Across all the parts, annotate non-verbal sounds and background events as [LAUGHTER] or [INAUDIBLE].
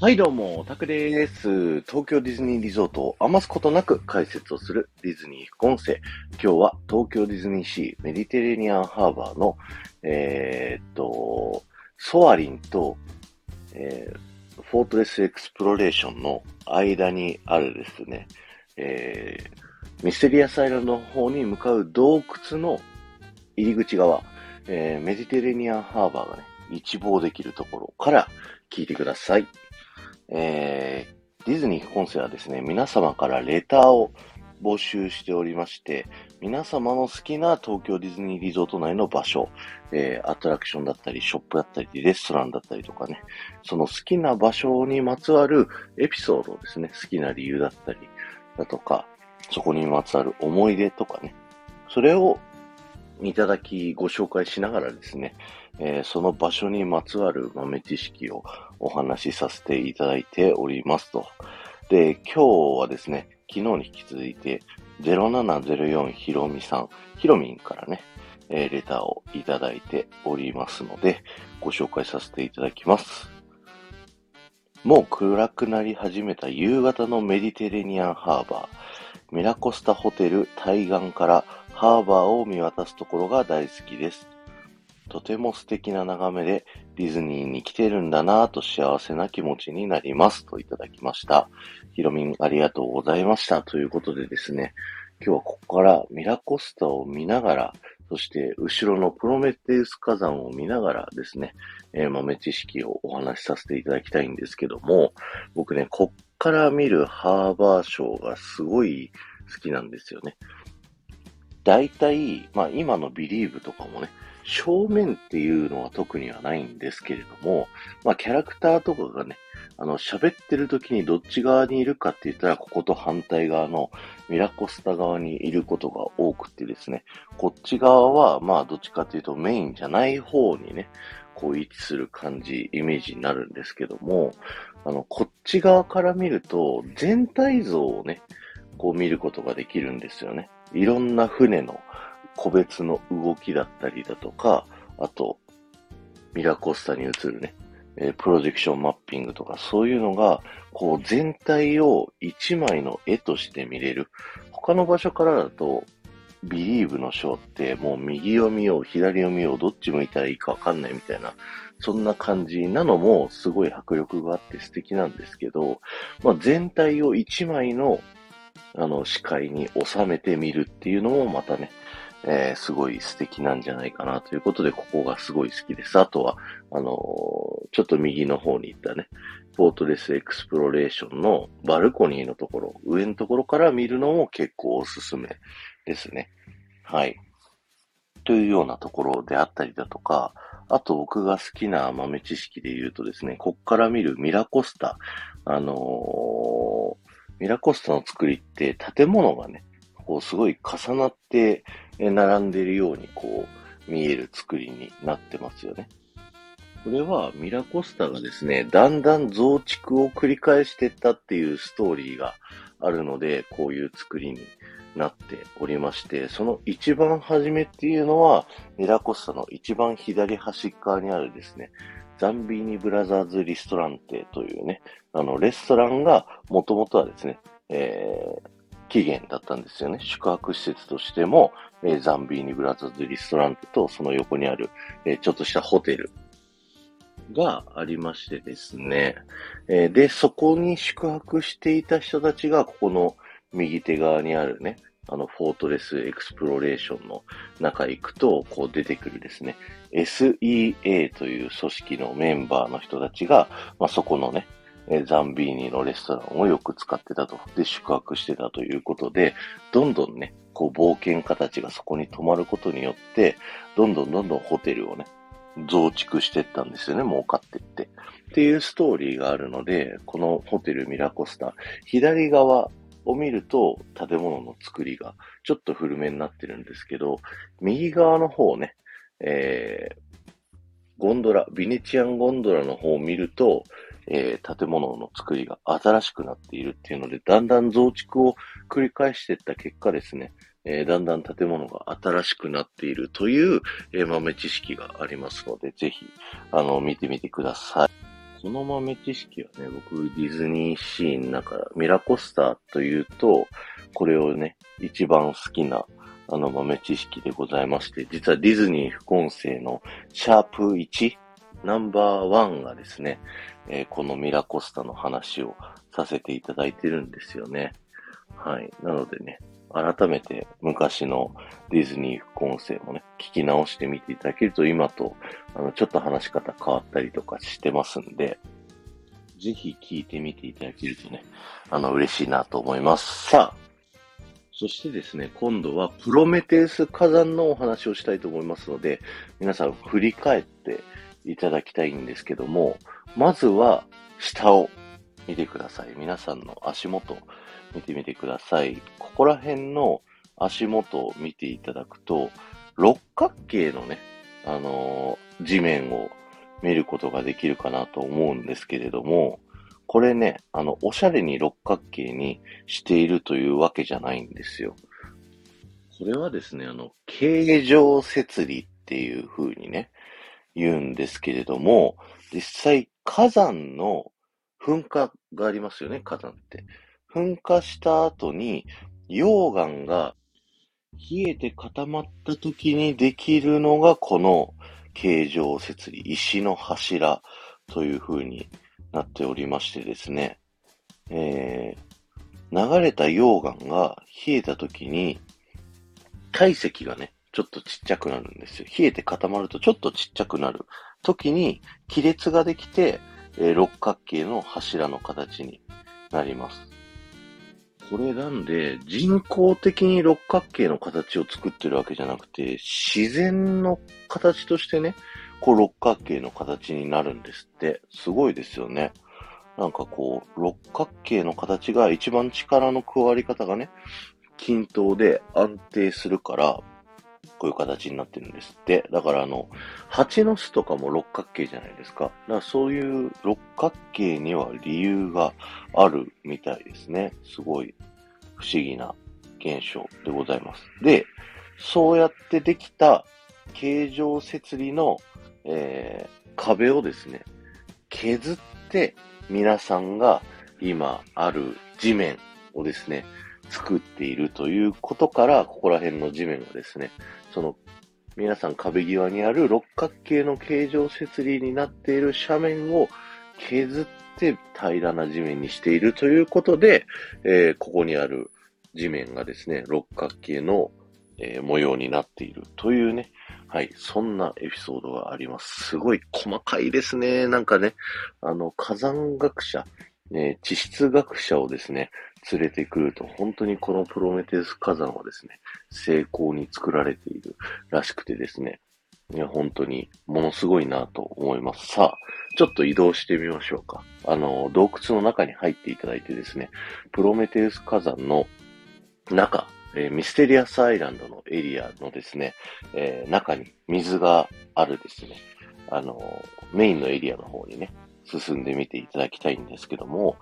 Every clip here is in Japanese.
はい、どうも、タクです。東京ディズニーリゾートを余すことなく解説をするディズニー副音声。今日は東京ディズニーシーメディテレニアンハーバーの、えー、っと、ソアリンと、えー、フォートレスエクスプロレーションの間にあるですね、えー、ミステリアスアイランドの方に向かう洞窟の入り口側、えー、メディテレニアンハーバーがね、一望できるところから聞いてください。えー、ディズニー副音声はですね、皆様からレターを募集しておりまして、皆様の好きな東京ディズニーリゾート内の場所、えー、アトラクションだったり、ショップだったり、レストランだったりとかね、その好きな場所にまつわるエピソードですね、好きな理由だったりだとか、そこにまつわる思い出とかね、それをいただきご紹介しながらですね、えー、その場所にまつわる豆知識をお話しさせていただいておりますと。で、今日はですね、昨日に引き続いて、0704ひろみさん、ひろみんからね、えー、レターをいただいておりますので、ご紹介させていただきます。もう暗くなり始めた夕方のメディテレニアンハーバー、ミラコスタホテル対岸からハーバーを見渡すところが大好きです。とても素敵な眺めでディズニーに来てるんだなぁと幸せな気持ちになりますといただきました。ひろみんありがとうございましたということでですね、今日はここからミラコスタを見ながら、そして後ろのプロメテウス火山を見ながらですね、えー、豆知識をお話しさせていただきたいんですけども、僕ね、こっから見るハーバーショーがすごい好きなんですよね。大体、まあ今のビリーブとかもね、正面っていうのは特にはないんですけれども、まあキャラクターとかがね、あの喋ってる時にどっち側にいるかって言ったら、ここと反対側のミラコスタ側にいることが多くてですね、こっち側はまあどっちかっていうとメインじゃない方にね、こう位置する感じ、イメージになるんですけども、あの、こっち側から見ると全体像をね、こう見ることができるんですよね。いろんな船の個別の動きだったりだとか、あと、ミラコスタに映るね、えプロジェクションマッピングとか、そういうのが、こう全体を一枚の絵として見れる。他の場所からだと、ビリーブのショーってもう右を見よう、左を見よう、どっち向いたらいいかわかんないみたいな、そんな感じなのもすごい迫力があって素敵なんですけど、まあ、全体を一枚のあの、視界に収めてみるっていうのもまたね、えー、すごい素敵なんじゃないかなということで、ここがすごい好きです。あとは、あのー、ちょっと右の方に行ったね、ポートレスエクスプロレーションのバルコニーのところ、上のところから見るのも結構おすすめですね。はい。というようなところであったりだとか、あと僕が好きな豆知識で言うとですね、こっから見るミラコスタ、あのーミラコスタの作りって建物がね、こうすごい重なって並んでいるようにこう見える作りになってますよね。これはミラコスタがですね、だんだん増築を繰り返していったっていうストーリーがあるので、こういう作りになっておりまして、その一番初めっていうのは、ミラコスタの一番左端っ側にあるですね、ザンビーニブラザーズリストランテというね、あの、レストランがもともとはですね、えー、起源だったんですよね。宿泊施設としても、えー、ザンビーニブラザーズリストランテとその横にある、えー、ちょっとしたホテルがありましてですね。えー、で、そこに宿泊していた人たちが、ここの右手側にあるね、あの、フォートレスエクスプロレーションの中へ行くと、こう出てくるですね、SEA という組織のメンバーの人たちが、まあ、そこのね、えザンビーニのレストランをよく使ってたと。で、宿泊してたということで、どんどんね、こう冒険家たちがそこに泊まることによって、どんどんどんどんホテルをね、増築してったんですよね、儲かってって。っていうストーリーがあるので、このホテルミラコスタ、左側を見ると建物の作りがちょっと古めになってるんですけど、右側の方ね、えー、ゴンドラ、ビネチアンゴンドラの方を見ると、えー、建物の作りが新しくなっているっていうので、だんだん増築を繰り返していった結果ですね、えー、だんだん建物が新しくなっているという、えー、豆知識がありますので、ぜひ、あの、見てみてください。この豆知識はね、僕、ディズニーシーの中、ミラコスターというと、これをね、一番好きなあの豆知識でございまして、実はディズニー副音声のシャープ1、ナンバーワンがですね、えー、このミラコスタの話をさせていただいてるんですよね。はい。なのでね、改めて昔のディズニー副音声もね、聞き直してみていただけると今と、あの、ちょっと話し方変わったりとかしてますんで、ぜひ聞いてみていただけるとね、あの、嬉しいなと思います。さあ、そしてですね、今度はプロメテウス火山のお話をしたいと思いますので、皆さん振り返っていただきたいんですけども、まずは下を見てください。皆さんの足元見てみてください。ここら辺の足元を見ていただくと、六角形のね、あのー、地面を見ることができるかなと思うんですけれども、これね、あの、おしゃれに六角形にしているというわけじゃないんですよ。これはですね、あの、形状節理っていう風にね、言うんですけれども、実際火山の噴火がありますよね、火山って。噴火した後に溶岩が冷えて固まった時にできるのがこの形状節理、石の柱という風になっておりましてですね、えー、流れた溶岩が冷えた時に、体積がね、ちょっとちっちゃくなるんですよ。冷えて固まるとちょっとちっちゃくなる時に亀裂ができて、えー、六角形の柱の形になります。これなんで、人工的に六角形の形を作ってるわけじゃなくて、自然の形としてね、こう六角形の形になるんですって。すごいですよね。なんかこう、六角形の形が一番力の加わり方がね、均等で安定するから、こういう形になってるんですって。だからあの、蜂の巣とかも六角形じゃないですか。だからそういう六角形には理由があるみたいですね。すごい不思議な現象でございます。で、そうやってできた形状節理のえー、壁をですね、削って皆さんが今ある地面をですね、作っているということから、ここら辺の地面がですね、その皆さん壁際にある六角形の形状節理になっている斜面を削って平らな地面にしているということで、えー、ここにある地面がですね、六角形の、えー、模様になっているというね、はい。そんなエピソードがあります。すごい細かいですね。なんかね、あの、火山学者、ね、地質学者をですね、連れてくると、本当にこのプロメテウス火山はですね、成功に作られているらしくてですね、いや、本当にものすごいなと思います。さあ、ちょっと移動してみましょうか。あの、洞窟の中に入っていただいてですね、プロメテウス火山の中、えー、ミステリアスアイランドのエリアのですね、えー、中に水があるですね、あのメインのエリアの方にね、進んでみていただきたいんですけども、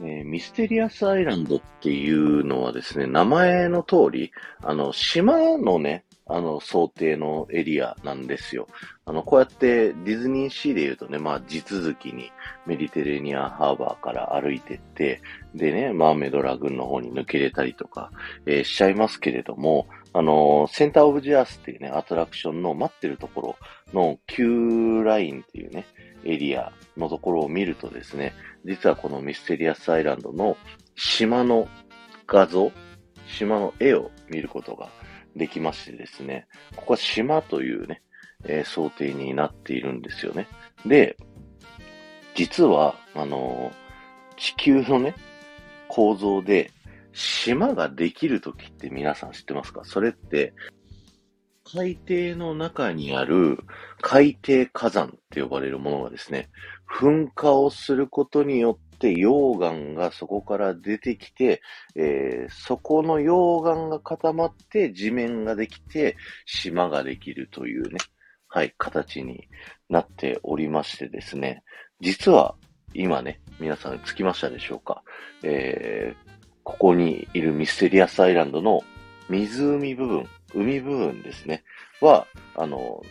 えー、ミステリアスアイランドっていうのはですね、名前の通り、あの、島のね、あの、想定のエリアなんですよ。あの、こうやってディズニーシーで言うとね、まあ、地続きにメディテレニアンハーバーから歩いてって、でね、マーメドラグンの方に抜けれたりとか、えー、しちゃいますけれども、あの、センターオブジアースっていうね、アトラクションの待ってるところの Q ラインっていうね、エリアのところを見るとですね、実はこのミステリアスアイランドの島の画像、島の絵を見ることができましてですね、ここは島というね、えー、想定になっているんですよね。で、実は、あのー、地球のね、構造で、島ができるときって皆さん知ってますか？それって、海底の中にある海底火山って呼ばれるものがですね、噴火をすることによって溶岩がそこから出てきて、えー、そこの溶岩が固まって地面ができて島ができるというね、はい、形になっておりましてですね、実は今ね、皆さん着きましたでしょうか、えー、ここにいるミステリアスアイランドの湖部分、海部分ですね、は、あの、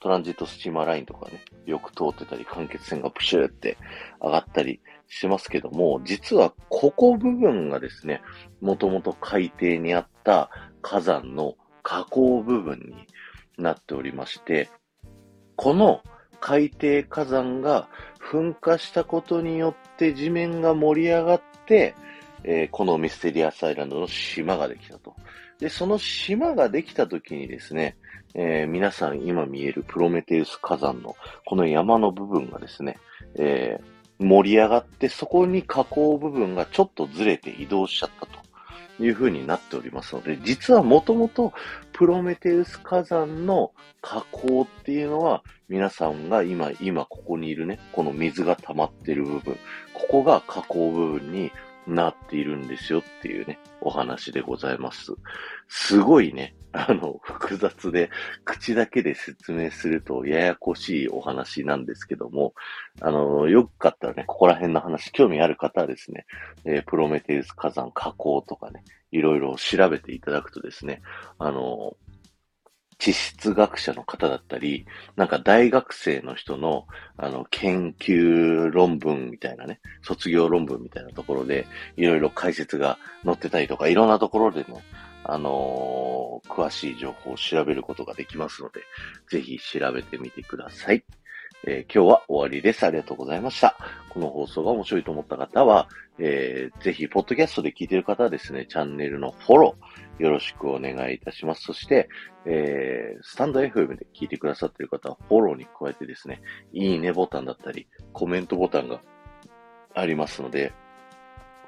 トランジットスチーマーラインとかね、よく通ってたり、間欠泉がプシューって上がったりしますけども、実はここ部分がですね、もともと海底にあった火山の火口部分になっておりまして、この海底火山が噴火したことによって地面が盛り上がって、えー、このミステリアスアイランドの島ができたと。で、その島ができた時にですね、えー、皆さん今見えるプロメテウス火山のこの山の部分がですね、えー、盛り上がってそこに火口部分がちょっとずれて移動しちゃったという風になっておりますので、実はもともとプロメテウス火山の火口っていうのは皆さんが今、今ここにいるね、この水が溜まってる部分、ここが火口部分になっているんですよっていうね、お話でございます。すごいね、あの、複雑で、口だけで説明するとややこしいお話なんですけども、あの、よかったらね、ここら辺の話、興味ある方はですね、えー、プロメテウス火山火口とかね、いろいろ調べていただくとですね、あの、地質学者の方だったり、なんか大学生の人の、あの、研究論文みたいなね、卒業論文みたいなところで、いろいろ解説が載ってたりとか、いろんなところでね、あのー、詳しい情報を調べることができますので、ぜひ調べてみてください。えー、今日は終わりです。ありがとうございました。この放送が面白いと思った方は、えー、ぜひ、ポッドキャストで聞いている方はですね、チャンネルのフォロー、よろしくお願いいたします。そして、えー、スタンド FM で聞いてくださっている方は、フォローに加えてですね、いいねボタンだったり、コメントボタンがありますので、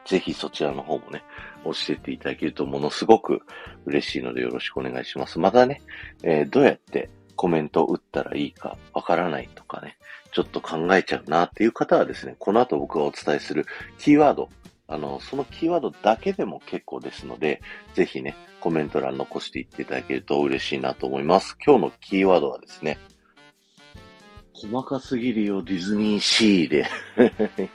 ぜひそちらの方もね、押していっていただけるとものすごく嬉しいのでよろしくお願いします。またね、えー、どうやってコメントを打ったらいいかわからないとかね、ちょっと考えちゃうなっていう方はですね、この後僕がお伝えするキーワード、あの、そのキーワードだけでも結構ですので、ぜひね、コメント欄残していっていただけると嬉しいなと思います。今日のキーワードはですね、細かすぎるよディズニーシーで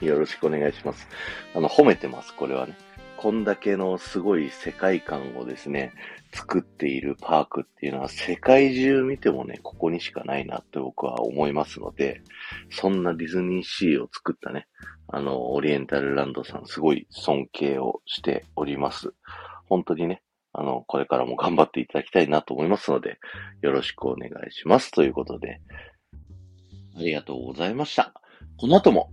[LAUGHS] よろしくお願いします。あの、褒めてます、これはね。こんだけのすごい世界観をですね、作っているパークっていうのは世界中見てもね、ここにしかないなって僕は思いますので、そんなディズニーシーを作ったね、あの、オリエンタルランドさんすごい尊敬をしております。本当にね、あの、これからも頑張っていただきたいなと思いますので、よろしくお願いします。ということで、ありがとうございました。この後も